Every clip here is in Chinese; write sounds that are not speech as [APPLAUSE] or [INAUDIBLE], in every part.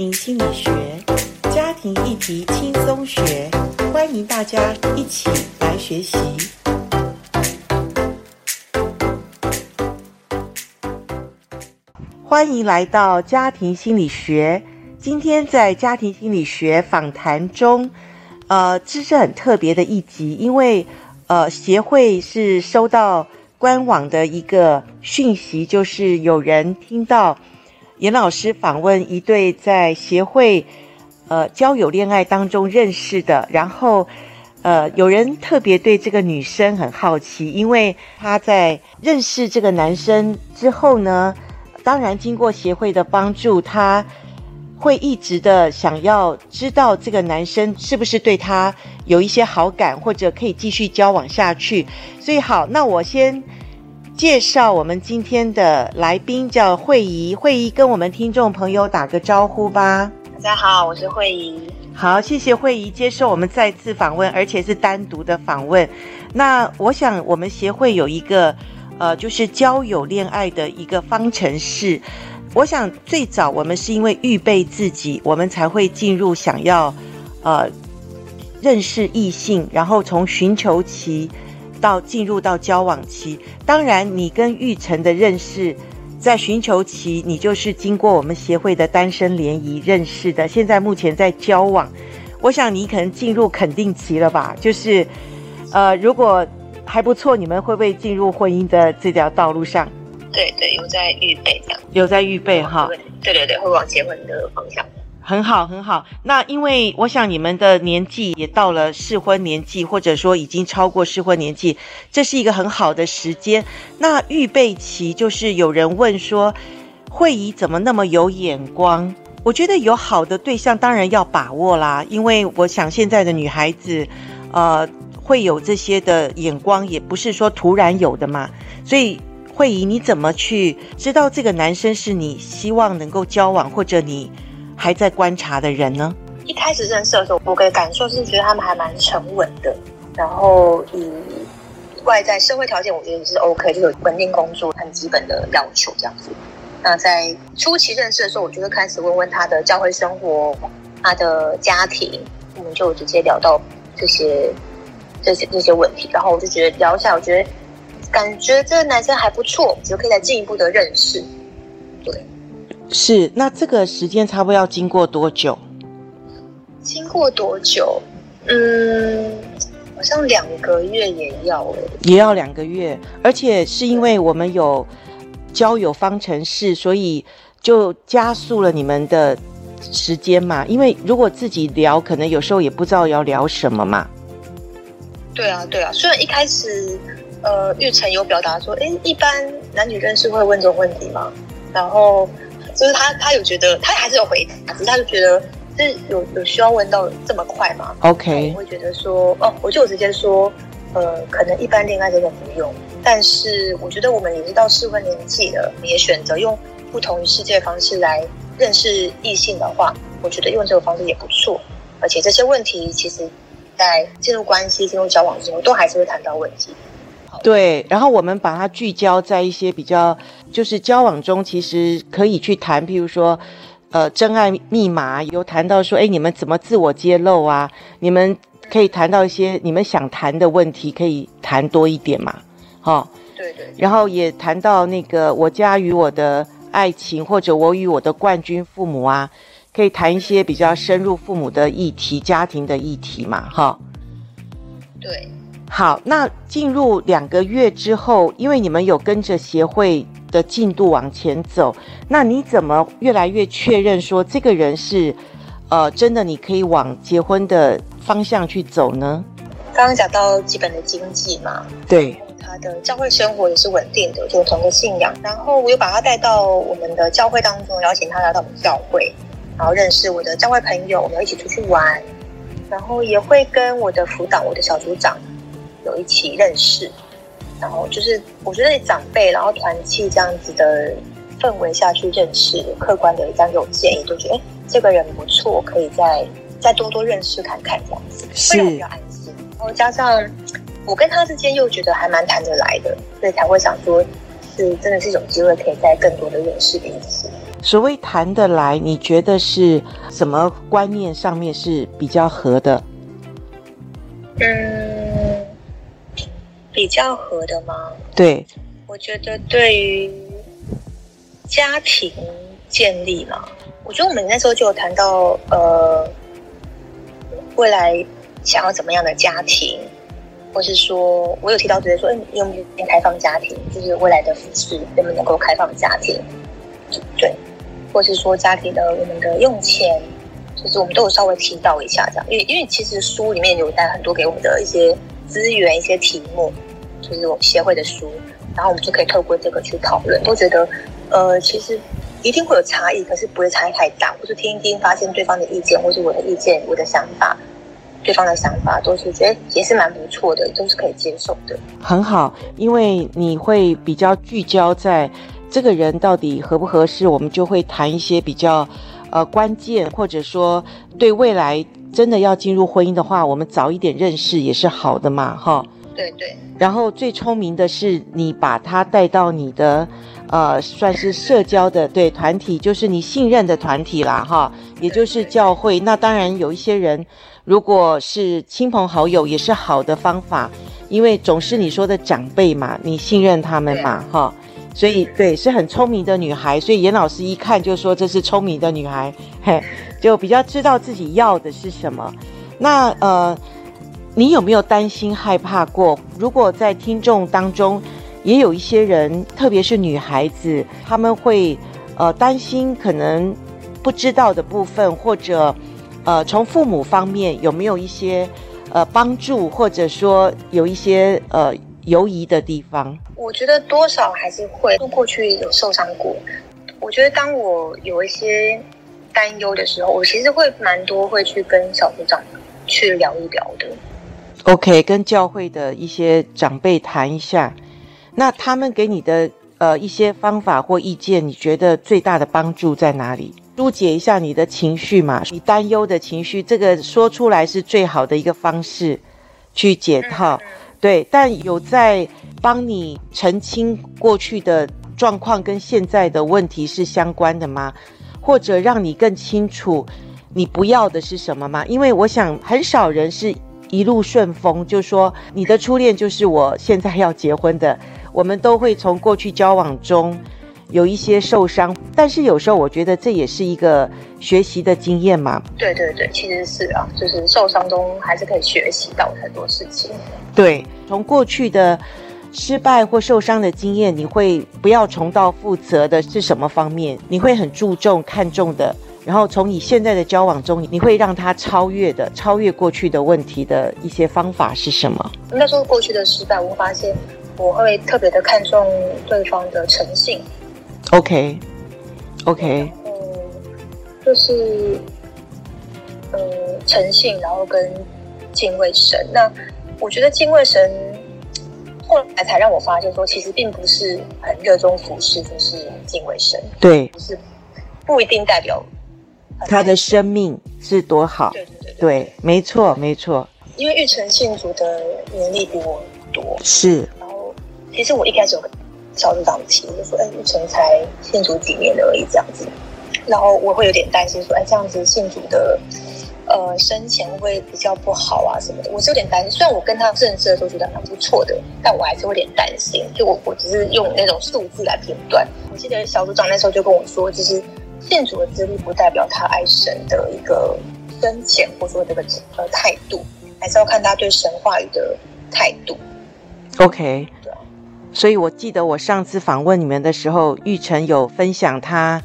庭心理学，家庭议题轻松学，欢迎大家一起来学习。欢迎来到家庭心理学。今天在家庭心理学访谈中，呃，这是很特别的一集，因为呃，协会是收到官网的一个讯息，就是有人听到。严老师访问一对在协会，呃，交友恋爱当中认识的，然后，呃，有人特别对这个女生很好奇，因为她在认识这个男生之后呢，当然经过协会的帮助，她会一直的想要知道这个男生是不是对她有一些好感，或者可以继续交往下去。所以好，那我先。介绍我们今天的来宾叫慧怡，慧怡跟我们听众朋友打个招呼吧。大家好，我是慧怡。好，谢谢慧怡接受我们再次访问，而且是单独的访问。那我想我们协会有一个呃，就是交友恋爱的一个方程式。我想最早我们是因为预备自己，我们才会进入想要呃认识异性，然后从寻求期。到进入到交往期，当然你跟玉成的认识，在寻求期，你就是经过我们协会的单身联谊认识的。现在目前在交往，我想你可能进入肯定期了吧？就是，呃，如果还不错，你们会不会进入婚姻的这条道路上？对对，有在预备这样，有在预备哈。对对对，会往结婚的方向。很好，很好。那因为我想你们的年纪也到了适婚年纪，或者说已经超过适婚年纪，这是一个很好的时间。那预备期就是有人问说，慧仪怎么那么有眼光？我觉得有好的对象当然要把握啦，因为我想现在的女孩子，呃，会有这些的眼光，也不是说突然有的嘛。所以慧仪，你怎么去知道这个男生是你希望能够交往，或者你？还在观察的人呢？一开始认识的时候，我的感受是觉得他们还蛮沉稳的，然后以外在社会条件，我觉得也是 OK，就有稳定工作，很基本的要求这样子。那在初期认识的时候，我就会开始问问他的教会生活、他的家庭，我们就直接聊到这些这些这些问题，然后我就觉得聊一下，我觉得感觉这个男生还不错，就可以再进一步的认识，对。是，那这个时间差不多要经过多久？经过多久？嗯，好像两个月也要了，也要两个月，而且是因为我们有交友方程式，所以就加速了你们的时间嘛。因为如果自己聊，可能有时候也不知道要聊什么嘛。对啊，对啊。虽然一开始，呃，玉成有表达说，哎，一般男女认识会问这种问题吗？然后。就是他，他有觉得他还是有回答，只是他就觉得是有有需要问到这么快吗？OK，我会觉得说，哦，我就直接说，呃，可能一般恋爱这种不用，但是我觉得我们已经到适婚年纪了，也选择用不同于世界的方式来认识异性的话，我觉得用这个方式也不错，而且这些问题其实，在进入关系、进入交往之后，都还是会谈到问题。对，然后我们把它聚焦在一些比较，就是交往中其实可以去谈，譬如说，呃，真爱密码有谈到说，哎，你们怎么自我揭露啊？你们可以谈到一些你们想谈的问题，可以谈多一点嘛，哈、哦。对对。然后也谈到那个我家与我的爱情，或者我与我的冠军父母啊，可以谈一些比较深入父母的议题、家庭的议题嘛，哈、哦。对。好，那进入两个月之后，因为你们有跟着协会的进度往前走，那你怎么越来越确认说这个人是，呃，真的你可以往结婚的方向去走呢？刚刚讲到基本的经济嘛，对，他的教会生活也是稳定的，就同个信仰，然后我又把他带到我们的教会当中，邀请他来到我们教会，然后认识我的教会朋友，我们要一起出去玩，然后也会跟我的辅导，我的小组长。有一起认识，然后就是我觉得长辈，然后团契这样子的氛围下去认识，客观的这样给我建议，就觉得哎，这个人不错，可以再再多多认识看看这样子，会让我比较安心。然后加上我跟他之间又觉得还蛮谈得来的，所以才会想说，是真的是一种机会，可以再更多的认识彼此。所谓谈得来，你觉得是什么观念上面是比较合的？嗯，比较合的吗？对，我觉得对于家庭建立嘛，我觉得我们那时候就有谈到，呃，未来想要怎么样的家庭，或是说我有提到直接说，嗯，有没有开放家庭，就是未来的服饰能不能够开放家庭，对，或是说家庭的我们的用钱。就是我们都有稍微提到一下这样，因为因为其实书里面有带很多给我们的一些资源、一些题目，就是我们协会的书，然后我们就可以透过这个去讨论。都觉得，呃，其实一定会有差异，可是不会差异太大。或是听一听，发现对方的意见，或是我的意见、我的想法，对方的想法，都是觉得也是蛮不错的，都是可以接受的。很好，因为你会比较聚焦在这个人到底合不合适，我们就会谈一些比较。呃，关键或者说对未来真的要进入婚姻的话，我们早一点认识也是好的嘛，哈。对对。然后最聪明的是你把他带到你的，呃，算是社交的对团体，就是你信任的团体啦，哈，也就是教会。那当然有一些人，如果是亲朋好友，也是好的方法，因为总是你说的长辈嘛，你信任他们嘛，哈。所以，对，是很聪明的女孩。所以严老师一看就说这是聪明的女孩，嘿，就比较知道自己要的是什么。那呃，你有没有担心害怕过？如果在听众当中也有一些人，特别是女孩子，他们会呃担心可能不知道的部分，或者呃从父母方面有没有一些呃帮助，或者说有一些呃。犹疑的地方，我觉得多少还是会。过去有受伤过，我觉得当我有一些担忧的时候，我其实会蛮多会去跟小组长去聊一聊的。OK，跟教会的一些长辈谈一下，那他们给你的呃一些方法或意见，你觉得最大的帮助在哪里？疏解一下你的情绪嘛，你担忧的情绪，这个说出来是最好的一个方式去解套。嗯嗯对，但有在帮你澄清过去的状况跟现在的问题是相关的吗？或者让你更清楚你不要的是什么吗？因为我想很少人是一路顺风，就说你的初恋就是我现在要结婚的。我们都会从过去交往中有一些受伤，但是有时候我觉得这也是一个学习的经验嘛。对对对，其实是啊，就是受伤中还是可以学习到很多事情。对，从过去的失败或受伤的经验，你会不要重蹈覆辙的是什么方面？你会很注重看重的，然后从你现在的交往中，你会让他超越的、超越过去的问题的一些方法是什么？那时候过去的失败，我发现我会特别的看重对方的诚信。OK，OK，嗯，就是呃诚信，然后跟敬畏神那。我觉得敬畏神，后来才让我发现说，其实并不是很热衷服侍，就是敬畏神。对，就是不一定代表他的生命是多好。对对对对，对，没错没错。因为玉成信主的能力比我多，是。然后，其实我一开始有跟小组长提，就说：“哎，玉成才信主几年而已，这样子。”然后我会有点担心说：“哎，这样子信主的。”呃，生前会比较不好啊什么的，我是有点担心。虽然我跟他认识的时候觉得蛮不错的，但我还是有点担心。就我我只是用那种数字来评断。我记得小组长那时候就跟我说，就是信主的资历不代表他爱神的一个深浅，或者说这个呃态度，还是要看他对神话语的态度。OK，所以我记得我上次访问你们的时候，玉成有分享他。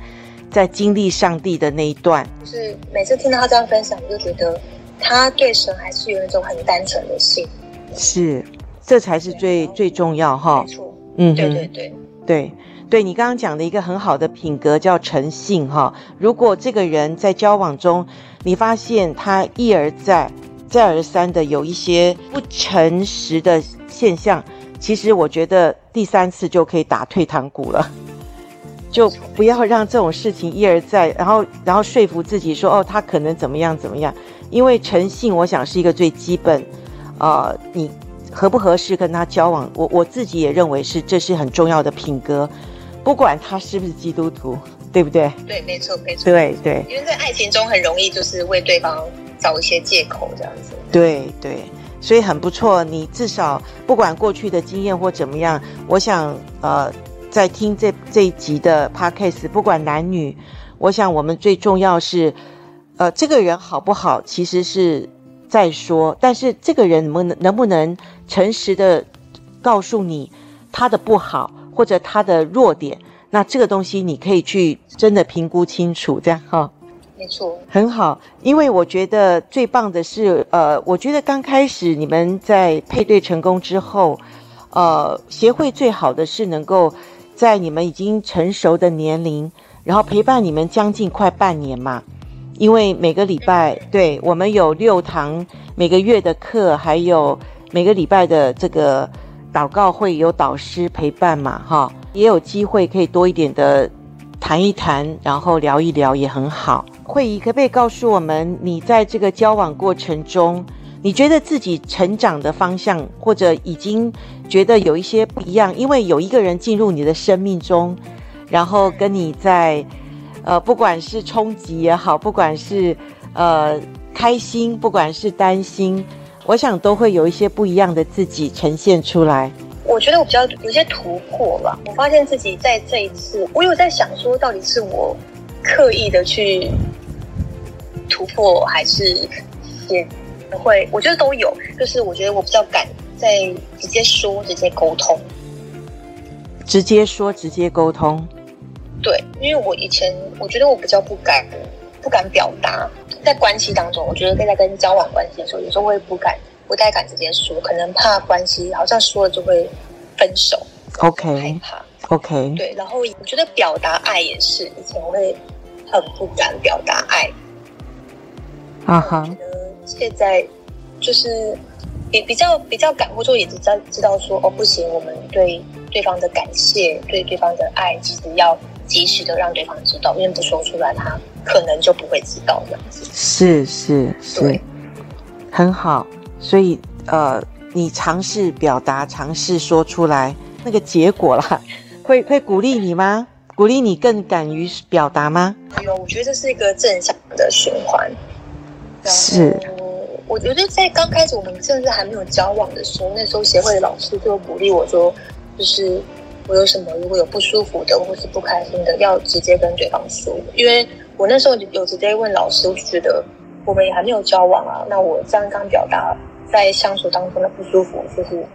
在经历上帝的那一段，就是每次听到他这样分享，我就觉得他对神还是有一种很单纯的心。是，这才是最最重要哈。没错，嗯，对对对对对，你刚刚讲的一个很好的品格叫诚信哈。如果这个人在交往中，你发现他一而再、再而三的有一些不诚实的现象，其实我觉得第三次就可以打退堂鼓了。[LAUGHS] 就不要让这种事情一而再，然后然后说服自己说哦，他可能怎么样怎么样，因为诚信，我想是一个最基本，呃，你合不合适跟他交往，我我自己也认为是这是很重要的品格，不管他是不是基督徒，对不对？对，没错，没错。对对，因为在爱情中很容易就是为对方找一些借口这样子。对对，所以很不错。你至少不管过去的经验或怎么样，我想呃，在听这这一集的 podcast，不管男女，我想我们最重要是，呃，这个人好不好，其实是在说，但是这个人能不能能不能诚实的告诉你他的不好或者他的弱点，那这个东西你可以去真的评估清楚，这样哈。没错，很好，因为我觉得最棒的是，呃，我觉得刚开始你们在配对成功之后，呃，协会最好的是能够在你们已经成熟的年龄，然后陪伴你们将近快半年嘛，因为每个礼拜，对，我们有六堂每个月的课，还有每个礼拜的这个祷告会有导师陪伴嘛，哈，也有机会可以多一点的谈一谈，然后聊一聊也很好。慧仪，可不可以告诉我们，你在这个交往过程中，你觉得自己成长的方向，或者已经觉得有一些不一样？因为有一个人进入你的生命中，然后跟你在，呃，不管是冲击也好，不管是呃开心，不管是担心，我想都会有一些不一样的自己呈现出来。我觉得我比较有些突破吧。我发现自己在这一次，我有在想说，到底是我刻意的去。突破还是也会，我觉得都有。就是我觉得我比较敢在直接说、直接沟通，直接说、直接沟通。对，因为我以前我觉得我比较不敢，不敢表达。在关系当中，我觉得在跟交往关系的时候，有时候我也不敢，不太敢直接说，可能怕关系好像说了就会分手。OK，害怕。OK，对。然后我觉得表达爱也是，以前我会很不敢表达爱。啊哈！我觉得现在就是也比较比较感，或者说也知道知道说哦，不行，我们对对方的感谢，对对方的爱，其实要及时的让对方知道，因为不说出来，他可能就不会知道这样子。是是是，很好。所以呃，你尝试表达，尝试说出来，那个结果啦，会会鼓励你吗？鼓励你更敢于表达吗？哎呦，我觉得这是一个正向的循环。是，我觉得在刚开始我们甚至还没有交往的时候，那时候协会的老师就鼓励我说，就是我有什么如果有不舒服的或是不开心的，要直接跟对方说。因为我那时候有直接问老师，我就觉得我们也还没有交往啊，那我这样刚表达在相处当中的不舒服，就是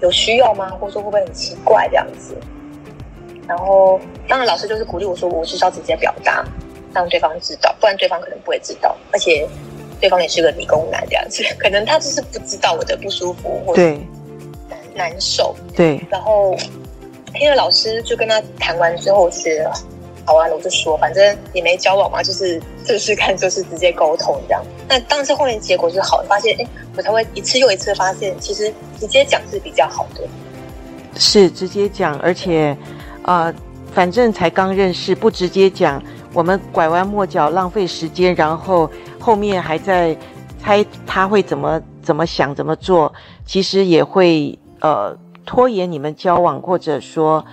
有需要吗？或者说会不会很奇怪这样子？然后当然老师就是鼓励我说，我就是要直接表达，让对方知道，不然对方可能不会知道，而且。对方也是个理工男这样子，[LAUGHS] 可能他就是不知道我的不舒服或者难难受。对，然后听了老师就跟他谈完之后，我就觉得好啊，我就说反正也没交往嘛，就是试试看，就是直接沟通这样。那当时后面结果是好的，发现哎，我才会一次又一次发现，其实直接讲是比较好的。是直接讲，而且呃，反正才刚认识，不直接讲，我们拐弯抹角浪费时间，然后。后面还在猜他会怎么怎么想怎么做，其实也会呃拖延你们交往，或者说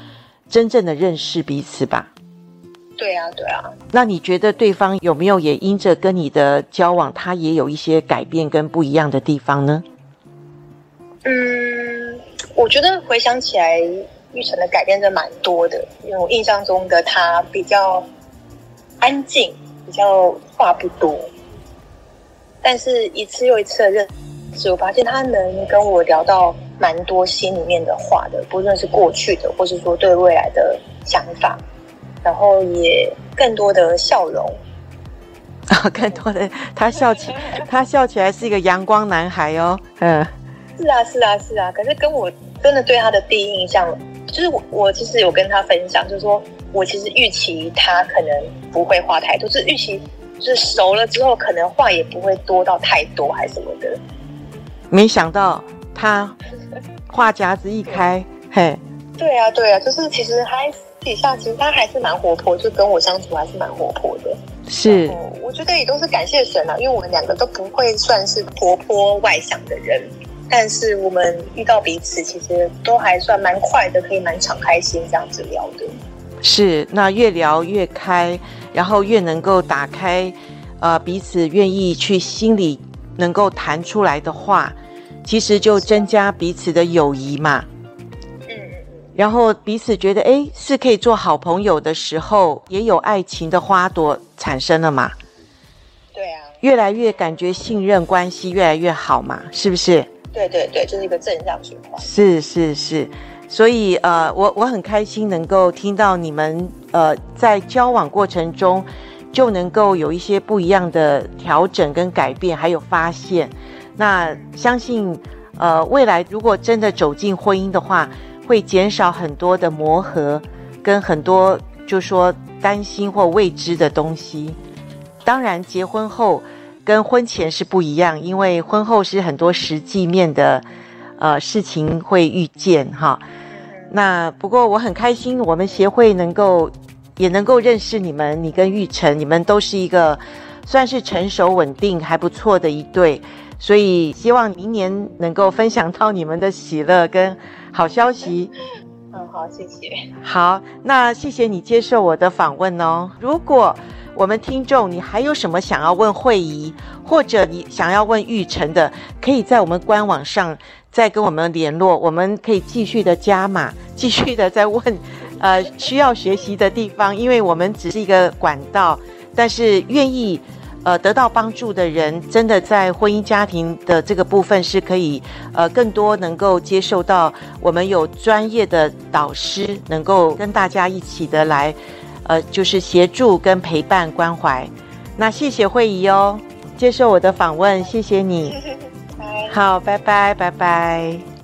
真正的认识彼此吧。对啊，对啊。那你觉得对方有没有也因着跟你的交往，他也有一些改变跟不一样的地方呢？嗯，我觉得回想起来，玉成的改变真的蛮多的，因为我印象中的他比较安静，比较话不多。但是一次又一次的认识，我发现他能跟我聊到蛮多心里面的话的，不论是过去的，或是说对未来的想法，然后也更多的笑容啊，更多的他笑起，[LAUGHS] 他笑起来是一个阳光男孩哦，嗯，是啊，是啊，是啊。可是跟我真的对他的第一印象，就是我我其实有跟他分享，就是说我其实预期他可能不会话太多，就是预期。就是熟了之后，可能话也不会多到太多，还是什么的。没想到他话匣子一开，嘿，对啊，对啊，就是其实还私底下，其实他还是蛮活泼，就跟我相处还是蛮活泼的。是，我觉得也都是感谢神啊，因为我们两个都不会算是活泼外向的人，但是我们遇到彼此，其实都还算蛮快的，可以蛮敞开心这样子聊的。是，那越聊越开，然后越能够打开，呃，彼此愿意去心里能够谈出来的话，其实就增加彼此的友谊嘛。嗯，然后彼此觉得，哎，是可以做好朋友的时候，也有爱情的花朵产生了嘛。对啊，越来越感觉信任关系越来越好嘛，是不是？对对对，就是一个正向循环。是是是。所以，呃，我我很开心能够听到你们，呃，在交往过程中就能够有一些不一样的调整跟改变，还有发现。那相信，呃，未来如果真的走进婚姻的话，会减少很多的磨合，跟很多就说担心或未知的东西。当然，结婚后跟婚前是不一样，因为婚后是很多实际面的，呃，事情会遇见哈。那不过我很开心，我们协会能够也能够认识你们，你跟玉成，你们都是一个算是成熟稳定还不错的一对，所以希望明年能够分享到你们的喜乐跟好消息。嗯，好，谢谢。好，那谢谢你接受我的访问哦。如果我们听众你还有什么想要问慧仪，或者你想要问玉成的，可以在我们官网上。再跟我们联络，我们可以继续的 [LAUGHS] 加码，继续的再问，呃，需要学习的地方，因为我们只是一个管道，但是愿意，呃，得到帮助的人，真的在婚姻家庭的这个部分是可以，呃，更多能够接受到，我们有专业的导师，能够跟大家一起的来，呃，就是协助跟陪伴关怀。那谢谢慧仪哦，接受我的访问，谢谢你。[LAUGHS] 好，拜拜，拜拜。